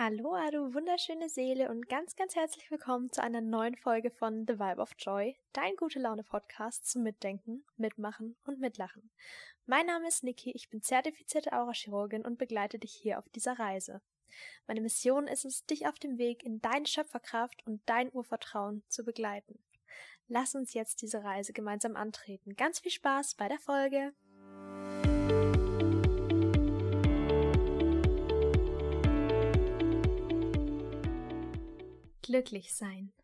Aloha, du wunderschöne Seele und ganz, ganz herzlich willkommen zu einer neuen Folge von The Vibe of Joy, dein gute Laune Podcast zum Mitdenken, Mitmachen und Mitlachen. Mein Name ist Niki, ich bin zertifizierte Aurachirurgin und begleite dich hier auf dieser Reise. Meine Mission ist es, dich auf dem Weg in deine Schöpferkraft und dein Urvertrauen zu begleiten. Lass uns jetzt diese Reise gemeinsam antreten. Ganz viel Spaß bei der Folge! Glücklich sein.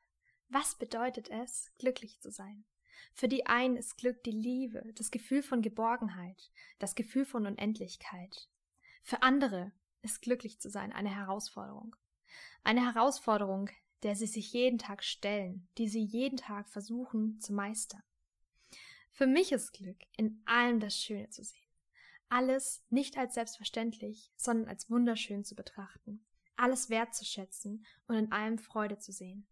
Was bedeutet es, glücklich zu sein? Für die einen ist Glück die Liebe, das Gefühl von Geborgenheit, das Gefühl von Unendlichkeit. Für andere ist glücklich zu sein eine Herausforderung. Eine Herausforderung, der sie sich jeden Tag stellen, die sie jeden Tag versuchen zu meistern. Für mich ist Glück, in allem das Schöne zu sehen. Alles nicht als selbstverständlich, sondern als wunderschön zu betrachten alles wertzuschätzen und in allem Freude zu sehen.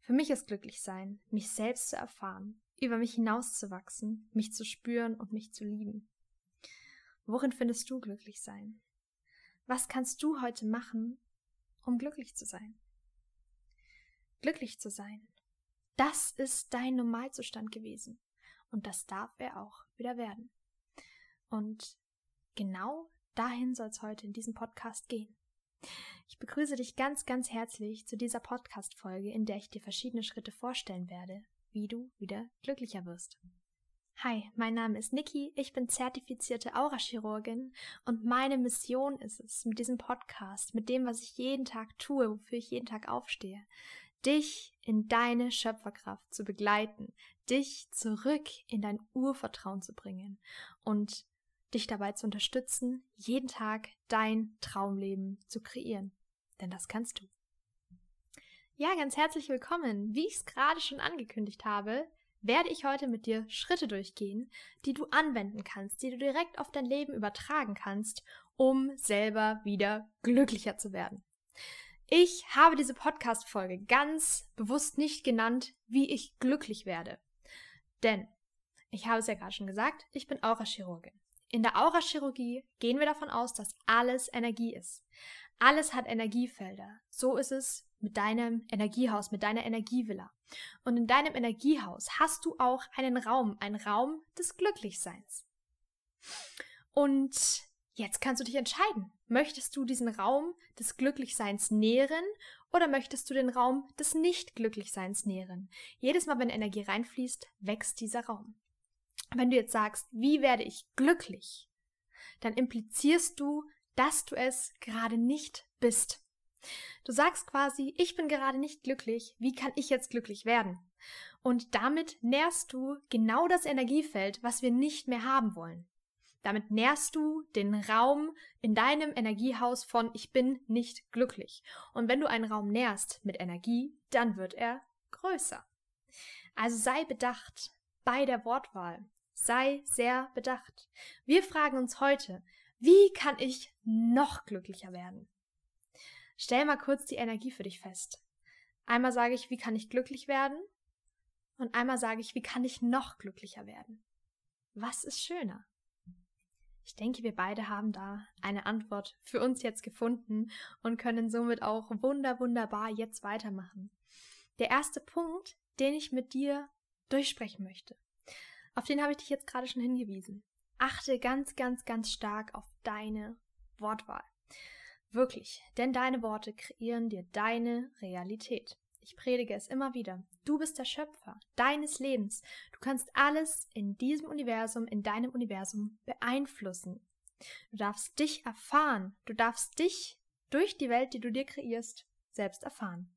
Für mich ist glücklich sein, mich selbst zu erfahren, über mich hinauszuwachsen, mich zu spüren und mich zu lieben. Worin findest du glücklich sein? Was kannst du heute machen, um glücklich zu sein? Glücklich zu sein. Das ist dein Normalzustand gewesen. Und das darf er auch wieder werden. Und genau dahin soll es heute in diesem Podcast gehen. Ich begrüße dich ganz, ganz herzlich zu dieser Podcast-Folge, in der ich dir verschiedene Schritte vorstellen werde, wie du wieder glücklicher wirst. Hi, mein Name ist Niki, ich bin zertifizierte Aurachirurgin und meine Mission ist es, mit diesem Podcast, mit dem, was ich jeden Tag tue, wofür ich jeden Tag aufstehe, dich in deine Schöpferkraft zu begleiten, dich zurück in dein Urvertrauen zu bringen und dich dabei zu unterstützen, jeden Tag dein Traumleben zu kreieren. Denn das kannst du. Ja, ganz herzlich willkommen. Wie ich es gerade schon angekündigt habe, werde ich heute mit dir Schritte durchgehen, die du anwenden kannst, die du direkt auf dein Leben übertragen kannst, um selber wieder glücklicher zu werden. Ich habe diese Podcast-Folge ganz bewusst nicht genannt, wie ich glücklich werde. Denn, ich habe es ja gerade schon gesagt, ich bin Aurachirurgin. In der Aurachirurgie gehen wir davon aus, dass alles Energie ist. Alles hat Energiefelder. So ist es mit deinem Energiehaus, mit deiner Energievilla. Und in deinem Energiehaus hast du auch einen Raum, einen Raum des Glücklichseins. Und jetzt kannst du dich entscheiden. Möchtest du diesen Raum des Glücklichseins nähren oder möchtest du den Raum des Nicht-Glücklichseins nähren? Jedes Mal, wenn Energie reinfließt, wächst dieser Raum. Wenn du jetzt sagst, wie werde ich glücklich, dann implizierst du, dass du es gerade nicht bist. Du sagst quasi, ich bin gerade nicht glücklich, wie kann ich jetzt glücklich werden? Und damit nährst du genau das Energiefeld, was wir nicht mehr haben wollen. Damit nährst du den Raum in deinem Energiehaus von ich bin nicht glücklich. Und wenn du einen Raum nährst mit Energie, dann wird er größer. Also sei bedacht bei der Wortwahl. Sei sehr bedacht. Wir fragen uns heute, wie kann ich noch glücklicher werden? Stell mal kurz die Energie für dich fest. Einmal sage ich, wie kann ich glücklich werden? Und einmal sage ich, wie kann ich noch glücklicher werden? Was ist schöner? Ich denke, wir beide haben da eine Antwort für uns jetzt gefunden und können somit auch wunder, wunderbar jetzt weitermachen. Der erste Punkt, den ich mit dir durchsprechen möchte, auf den habe ich dich jetzt gerade schon hingewiesen. Achte ganz, ganz, ganz stark auf deine Wortwahl. Wirklich, denn deine Worte kreieren dir deine Realität. Ich predige es immer wieder. Du bist der Schöpfer deines Lebens. Du kannst alles in diesem Universum, in deinem Universum beeinflussen. Du darfst dich erfahren. Du darfst dich durch die Welt, die du dir kreierst, selbst erfahren.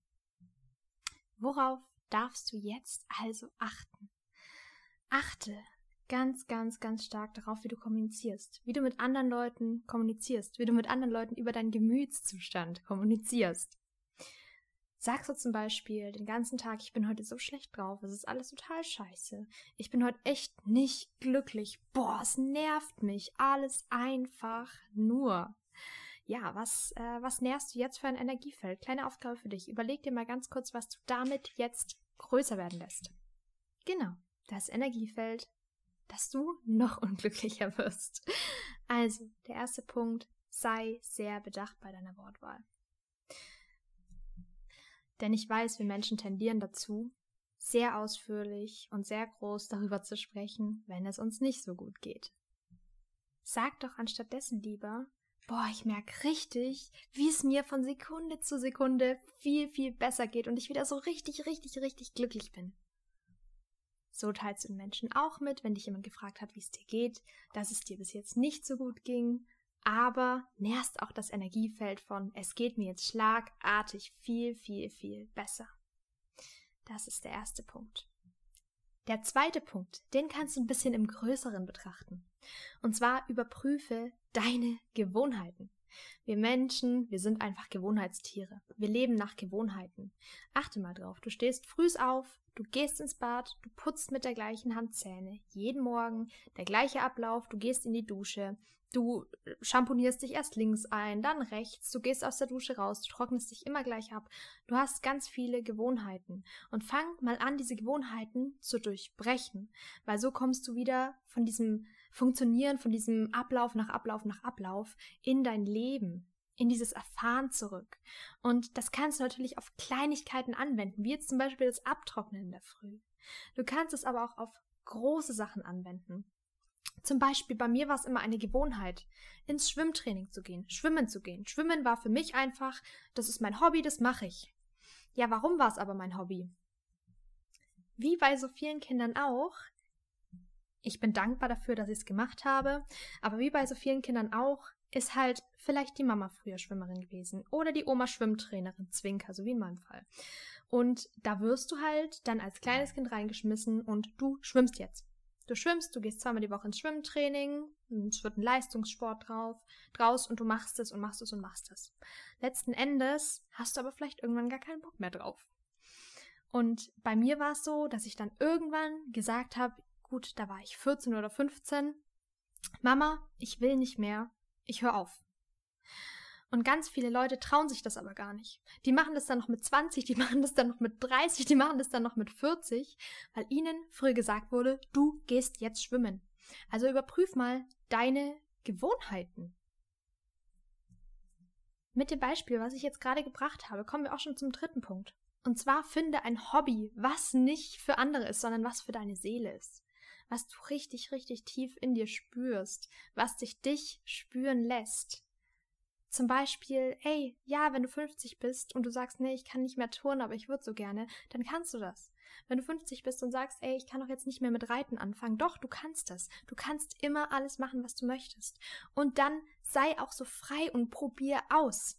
Worauf darfst du jetzt also achten? Achte ganz, ganz, ganz stark darauf, wie du kommunizierst, wie du mit anderen Leuten kommunizierst, wie du mit anderen Leuten über deinen Gemütszustand kommunizierst. Sagst du zum Beispiel den ganzen Tag, ich bin heute so schlecht drauf, es ist alles total scheiße. Ich bin heute echt nicht glücklich. Boah, es nervt mich. Alles einfach nur. Ja, was, äh, was nährst du jetzt für ein Energiefeld? Kleine Aufgabe für dich. Überleg dir mal ganz kurz, was du damit jetzt größer werden lässt. Genau das Energiefeld, dass du noch unglücklicher wirst. Also, der erste Punkt, sei sehr bedacht bei deiner Wortwahl. Denn ich weiß, wir Menschen tendieren dazu, sehr ausführlich und sehr groß darüber zu sprechen, wenn es uns nicht so gut geht. Sag doch anstattdessen lieber, boah, ich merke richtig, wie es mir von Sekunde zu Sekunde viel, viel besser geht und ich wieder so richtig, richtig, richtig glücklich bin. So teilst du den Menschen auch mit, wenn dich jemand gefragt hat, wie es dir geht, dass es dir bis jetzt nicht so gut ging, aber nährst auch das Energiefeld von, es geht mir jetzt schlagartig viel, viel, viel besser. Das ist der erste Punkt. Der zweite Punkt, den kannst du ein bisschen im Größeren betrachten. Und zwar überprüfe deine Gewohnheiten. Wir Menschen, wir sind einfach Gewohnheitstiere. Wir leben nach Gewohnheiten. Achte mal drauf. Du stehst früh auf, du gehst ins Bad, du putzt mit der gleichen Hand Zähne. Jeden Morgen der gleiche Ablauf, du gehst in die Dusche, Du schamponierst dich erst links ein, dann rechts, du gehst aus der Dusche raus, du trocknest dich immer gleich ab. Du hast ganz viele Gewohnheiten. Und fang mal an, diese Gewohnheiten zu durchbrechen, weil so kommst du wieder von diesem Funktionieren, von diesem Ablauf nach Ablauf nach Ablauf in dein Leben, in dieses Erfahren zurück. Und das kannst du natürlich auf Kleinigkeiten anwenden, wie jetzt zum Beispiel das Abtrocknen in der Früh. Du kannst es aber auch auf große Sachen anwenden. Zum Beispiel bei mir war es immer eine Gewohnheit, ins Schwimmtraining zu gehen, schwimmen zu gehen. Schwimmen war für mich einfach, das ist mein Hobby, das mache ich. Ja, warum war es aber mein Hobby? Wie bei so vielen Kindern auch, ich bin dankbar dafür, dass ich es gemacht habe, aber wie bei so vielen Kindern auch, ist halt vielleicht die Mama früher Schwimmerin gewesen oder die Oma Schwimmtrainerin, Zwinker, so wie in meinem Fall. Und da wirst du halt dann als kleines Kind reingeschmissen und du schwimmst jetzt. Du schwimmst, du gehst zweimal die Woche ins Schwimmtraining, es wird ein Leistungssport drauf, draus und du machst es und machst es und machst es. Letzten Endes hast du aber vielleicht irgendwann gar keinen Bock mehr drauf. Und bei mir war es so, dass ich dann irgendwann gesagt habe, gut, da war ich 14 oder 15, Mama, ich will nicht mehr, ich höre auf. Und ganz viele Leute trauen sich das aber gar nicht. Die machen das dann noch mit 20, die machen das dann noch mit 30, die machen das dann noch mit 40, weil ihnen früher gesagt wurde, du gehst jetzt schwimmen. Also überprüf mal deine Gewohnheiten. Mit dem Beispiel, was ich jetzt gerade gebracht habe, kommen wir auch schon zum dritten Punkt. Und zwar finde ein Hobby, was nicht für andere ist, sondern was für deine Seele ist. Was du richtig, richtig tief in dir spürst, was dich dich spüren lässt. Zum Beispiel, ey, ja, wenn du 50 bist und du sagst, nee, ich kann nicht mehr turnen, aber ich würde so gerne, dann kannst du das. Wenn du 50 bist und sagst, ey, ich kann doch jetzt nicht mehr mit Reiten anfangen, doch, du kannst das. Du kannst immer alles machen, was du möchtest. Und dann sei auch so frei und probier aus.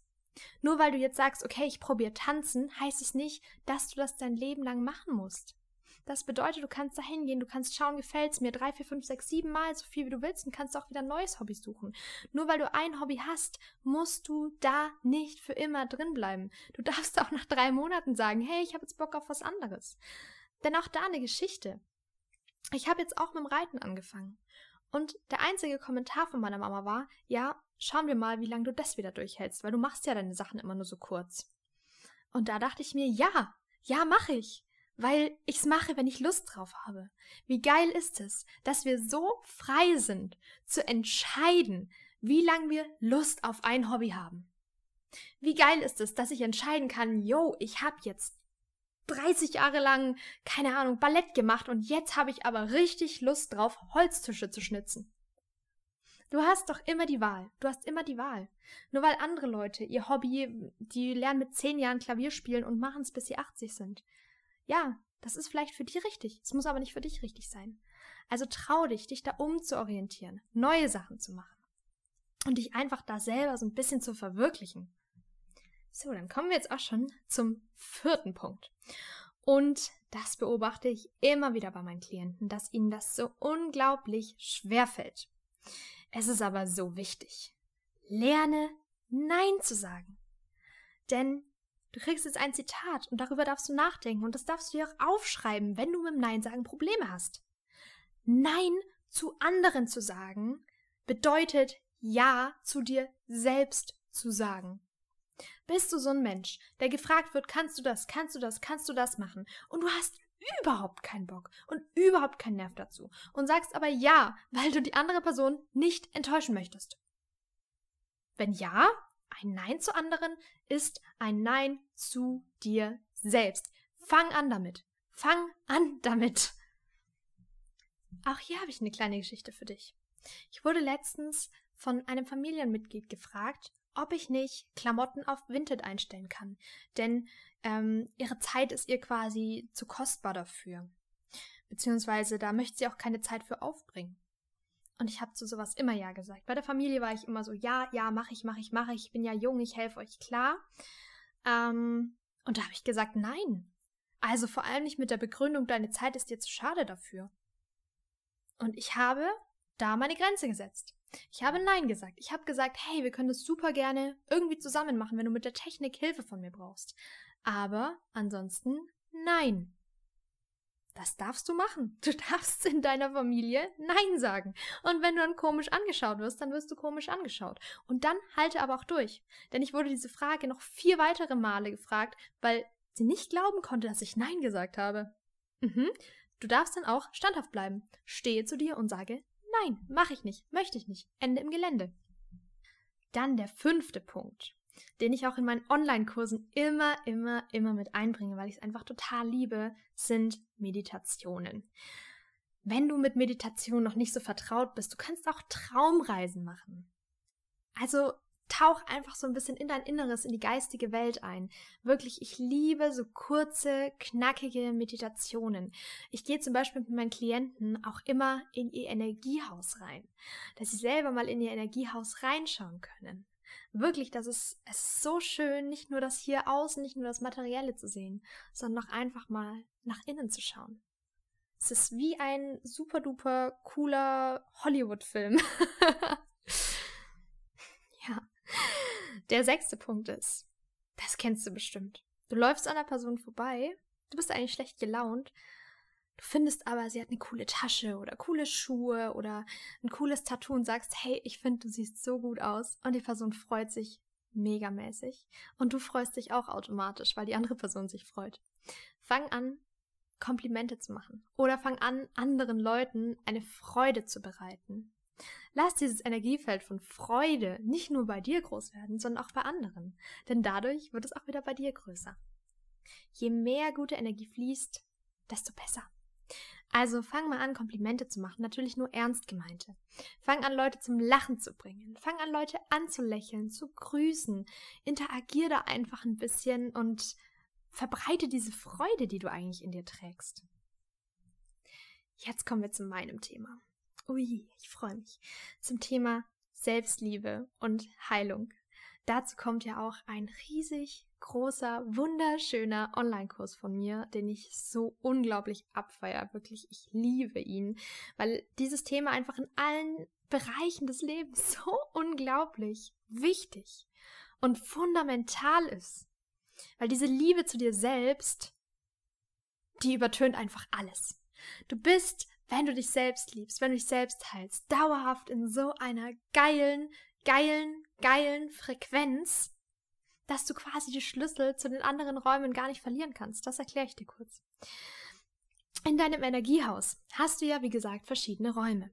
Nur weil du jetzt sagst, okay, ich probiere tanzen, heißt es nicht, dass du das dein Leben lang machen musst. Das bedeutet, du kannst da hingehen, du kannst schauen, gefällt es mir drei, vier, fünf, sechs, sieben Mal so viel wie du willst und kannst auch wieder ein neues Hobby suchen. Nur weil du ein Hobby hast, musst du da nicht für immer drin bleiben. Du darfst auch nach drei Monaten sagen, hey, ich habe jetzt Bock auf was anderes. Denn auch da eine Geschichte. Ich habe jetzt auch mit dem Reiten angefangen. Und der einzige Kommentar von meiner Mama war, ja, schauen wir mal, wie lange du das wieder durchhältst, weil du machst ja deine Sachen immer nur so kurz. Und da dachte ich mir, ja, ja, mache ich weil ich's mache, wenn ich Lust drauf habe. Wie geil ist es, dass wir so frei sind, zu entscheiden, wie lange wir Lust auf ein Hobby haben. Wie geil ist es, dass ich entscheiden kann, yo, ich habe jetzt 30 Jahre lang, keine Ahnung, Ballett gemacht und jetzt habe ich aber richtig Lust drauf, Holztische zu schnitzen. Du hast doch immer die Wahl. Du hast immer die Wahl. Nur weil andere Leute ihr Hobby, die lernen mit 10 Jahren Klavier spielen und machen es bis sie 80 sind. Ja, das ist vielleicht für die richtig, es muss aber nicht für dich richtig sein. Also trau dich, dich da umzuorientieren, neue Sachen zu machen und dich einfach da selber so ein bisschen zu verwirklichen. So, dann kommen wir jetzt auch schon zum vierten Punkt. Und das beobachte ich immer wieder bei meinen Klienten, dass ihnen das so unglaublich schwer fällt. Es ist aber so wichtig. Lerne Nein zu sagen. Denn Du kriegst jetzt ein Zitat und darüber darfst du nachdenken und das darfst du dir auch aufschreiben, wenn du mit dem Nein sagen Probleme hast. Nein zu anderen zu sagen bedeutet Ja zu dir selbst zu sagen. Bist du so ein Mensch, der gefragt wird, kannst du das, kannst du das, kannst du das machen und du hast überhaupt keinen Bock und überhaupt keinen Nerv dazu und sagst aber ja, weil du die andere Person nicht enttäuschen möchtest? Wenn ja, ein Nein zu anderen ist ein Nein zu dir selbst. Fang an damit. Fang an damit. Auch hier habe ich eine kleine Geschichte für dich. Ich wurde letztens von einem Familienmitglied gefragt, ob ich nicht Klamotten auf Vinted einstellen kann. Denn ähm, ihre Zeit ist ihr quasi zu kostbar dafür. Beziehungsweise da möchte sie auch keine Zeit für aufbringen. Und ich habe zu sowas immer Ja gesagt. Bei der Familie war ich immer so, ja, ja, mache ich, mache ich, mache ich. Ich bin ja jung, ich helfe euch, klar. Ähm, und da habe ich gesagt, nein. Also vor allem nicht mit der Begründung, deine Zeit ist dir zu schade dafür. Und ich habe da meine Grenze gesetzt. Ich habe Nein gesagt. Ich habe gesagt, hey, wir können das super gerne irgendwie zusammen machen, wenn du mit der Technik Hilfe von mir brauchst. Aber ansonsten nein. Das darfst du machen. Du darfst in deiner Familie Nein sagen. Und wenn du dann komisch angeschaut wirst, dann wirst du komisch angeschaut. Und dann halte aber auch durch. Denn ich wurde diese Frage noch vier weitere Male gefragt, weil sie nicht glauben konnte, dass ich Nein gesagt habe. Mhm. Du darfst dann auch standhaft bleiben. Stehe zu dir und sage Nein, mache ich nicht, möchte ich nicht. Ende im Gelände. Dann der fünfte Punkt den ich auch in meinen Online-Kursen immer, immer, immer mit einbringe, weil ich es einfach total liebe, sind Meditationen. Wenn du mit Meditation noch nicht so vertraut bist, du kannst auch Traumreisen machen. Also tauch einfach so ein bisschen in dein Inneres, in die geistige Welt ein. Wirklich, ich liebe so kurze, knackige Meditationen. Ich gehe zum Beispiel mit meinen Klienten auch immer in ihr Energiehaus rein, dass sie selber mal in ihr Energiehaus reinschauen können wirklich, das ist, es ist so schön, nicht nur das hier außen, nicht nur das Materielle zu sehen, sondern auch einfach mal nach innen zu schauen. Es ist wie ein super duper cooler Hollywood-Film. ja. Der sechste Punkt ist, das kennst du bestimmt. Du läufst an der Person vorbei, du bist eigentlich schlecht gelaunt Du findest aber, sie hat eine coole Tasche oder coole Schuhe oder ein cooles Tattoo und sagst, hey, ich finde, du siehst so gut aus. Und die Person freut sich megamäßig. Und du freust dich auch automatisch, weil die andere Person sich freut. Fang an, Komplimente zu machen. Oder fang an, anderen Leuten eine Freude zu bereiten. Lass dieses Energiefeld von Freude nicht nur bei dir groß werden, sondern auch bei anderen. Denn dadurch wird es auch wieder bei dir größer. Je mehr gute Energie fließt, desto besser. Also fang mal an, Komplimente zu machen, natürlich nur ernst gemeinte. Fang an, Leute zum Lachen zu bringen. Fang an, Leute anzulächeln, zu grüßen. Interagier da einfach ein bisschen und verbreite diese Freude, die du eigentlich in dir trägst. Jetzt kommen wir zu meinem Thema. Ui, ich freue mich. Zum Thema Selbstliebe und Heilung. Dazu kommt ja auch ein riesig großer, wunderschöner Online-Kurs von mir, den ich so unglaublich abfeier. Wirklich, ich liebe ihn, weil dieses Thema einfach in allen Bereichen des Lebens so unglaublich wichtig und fundamental ist. Weil diese Liebe zu dir selbst, die übertönt einfach alles. Du bist, wenn du dich selbst liebst, wenn du dich selbst heilst, dauerhaft in so einer geilen, geilen, geilen Frequenz, dass du quasi die Schlüssel zu den anderen Räumen gar nicht verlieren kannst. Das erkläre ich dir kurz. In deinem Energiehaus hast du ja, wie gesagt, verschiedene Räume.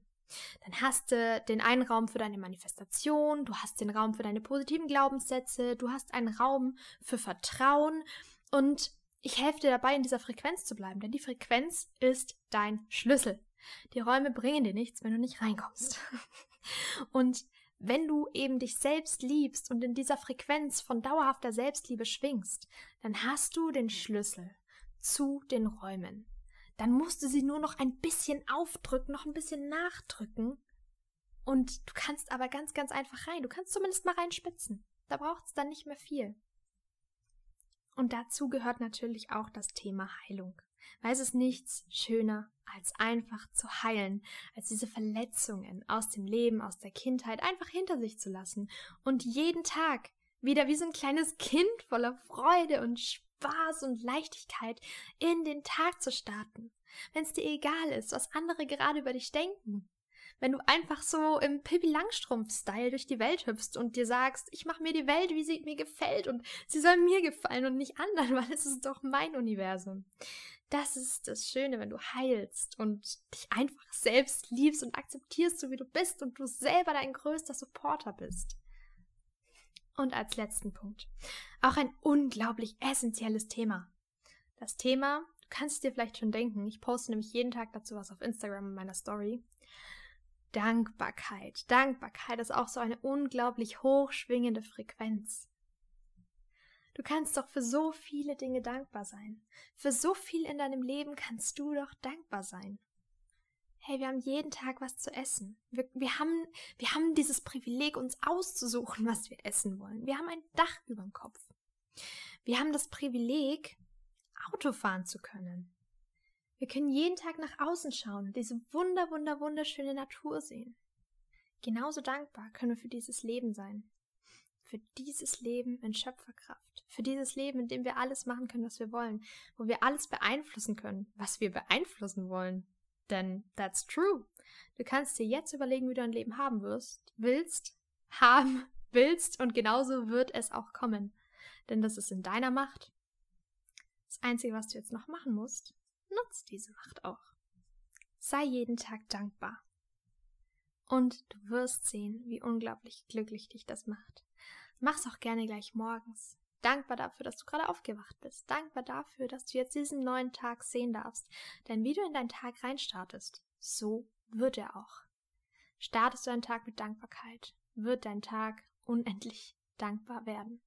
Dann hast du den einen Raum für deine Manifestation, du hast den Raum für deine positiven Glaubenssätze, du hast einen Raum für Vertrauen und ich helfe dir dabei, in dieser Frequenz zu bleiben, denn die Frequenz ist dein Schlüssel. Die Räume bringen dir nichts, wenn du nicht reinkommst. Und wenn du eben dich selbst liebst und in dieser Frequenz von dauerhafter Selbstliebe schwingst, dann hast du den Schlüssel zu den Räumen. Dann musst du sie nur noch ein bisschen aufdrücken, noch ein bisschen nachdrücken. Und du kannst aber ganz, ganz einfach rein. Du kannst zumindest mal reinspitzen. Da braucht es dann nicht mehr viel. Und dazu gehört natürlich auch das Thema Heilung. Weil es ist nichts schöner als einfach zu heilen, als diese Verletzungen aus dem Leben, aus der Kindheit einfach hinter sich zu lassen und jeden Tag wieder wie so ein kleines Kind voller Freude und Spaß und Leichtigkeit in den Tag zu starten. Wenn es dir egal ist, was andere gerade über dich denken. Wenn du einfach so im Pippi Langstrumpf-Style durch die Welt hüpfst und dir sagst, ich mache mir die Welt, wie sie mir gefällt und sie soll mir gefallen und nicht anderen, weil es ist doch mein Universum. Das ist das Schöne, wenn du heilst und dich einfach selbst liebst und akzeptierst, so wie du bist und du selber dein größter Supporter bist. Und als letzten Punkt, auch ein unglaublich essentielles Thema. Das Thema, du kannst es dir vielleicht schon denken, ich poste nämlich jeden Tag dazu was auf Instagram in meiner Story. Dankbarkeit. Dankbarkeit ist auch so eine unglaublich hochschwingende Frequenz. Du kannst doch für so viele Dinge dankbar sein. Für so viel in deinem Leben kannst du doch dankbar sein. Hey, wir haben jeden Tag was zu essen. Wir, wir, haben, wir haben dieses Privileg, uns auszusuchen, was wir essen wollen. Wir haben ein Dach über dem Kopf. Wir haben das Privileg, Auto fahren zu können. Wir können jeden Tag nach außen schauen diese wunder, wunder, wunderschöne Natur sehen. Genauso dankbar können wir für dieses Leben sein. Für dieses Leben in Schöpferkraft. Für dieses Leben, in dem wir alles machen können, was wir wollen. Wo wir alles beeinflussen können, was wir beeinflussen wollen. Denn that's true. Du kannst dir jetzt überlegen, wie du ein Leben haben wirst, willst, haben willst und genauso wird es auch kommen. Denn das ist in deiner Macht. Das Einzige, was du jetzt noch machen musst, nutz diese Macht auch. Sei jeden Tag dankbar. Und du wirst sehen, wie unglaublich glücklich dich das macht. Mach's auch gerne gleich morgens. Dankbar dafür, dass du gerade aufgewacht bist. Dankbar dafür, dass du jetzt diesen neuen Tag sehen darfst. Denn wie du in deinen Tag reinstartest, so wird er auch. Startest du einen Tag mit Dankbarkeit, wird dein Tag unendlich dankbar werden.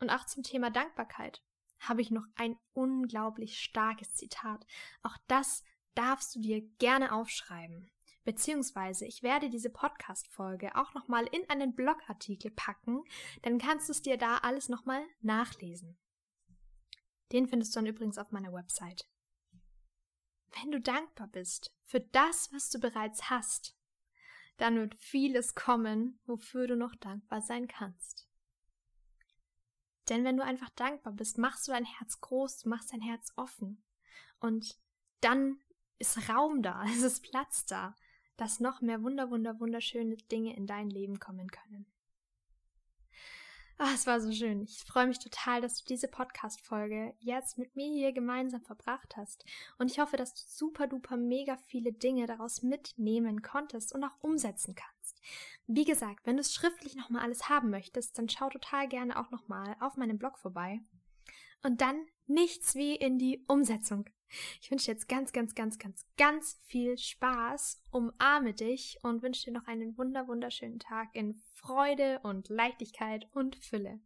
Und auch zum Thema Dankbarkeit habe ich noch ein unglaublich starkes Zitat. Auch das darfst du dir gerne aufschreiben. Beziehungsweise ich werde diese Podcast-Folge auch nochmal in einen Blogartikel packen, dann kannst du es dir da alles nochmal nachlesen. Den findest du dann übrigens auf meiner Website. Wenn du dankbar bist für das, was du bereits hast, dann wird vieles kommen, wofür du noch dankbar sein kannst. Denn wenn du einfach dankbar bist, machst du dein Herz groß, du machst dein Herz offen. Und dann ist Raum da, es ist Platz da, dass noch mehr wunder, wunder, wunderschöne Dinge in dein Leben kommen können. Ah, es war so schön. Ich freue mich total, dass du diese Podcast-Folge jetzt mit mir hier gemeinsam verbracht hast. Und ich hoffe, dass du super duper mega viele Dinge daraus mitnehmen konntest und auch umsetzen kannst. Wie gesagt, wenn du es schriftlich nochmal alles haben möchtest, dann schau total gerne auch nochmal auf meinem Blog vorbei. Und dann nichts wie in die Umsetzung. Ich wünsche dir jetzt ganz, ganz, ganz, ganz, ganz viel Spaß, umarme dich und wünsche dir noch einen wunder, wunderschönen Tag in Freude und Leichtigkeit und Fülle.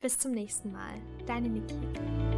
Bis zum nächsten Mal. Deine Niki.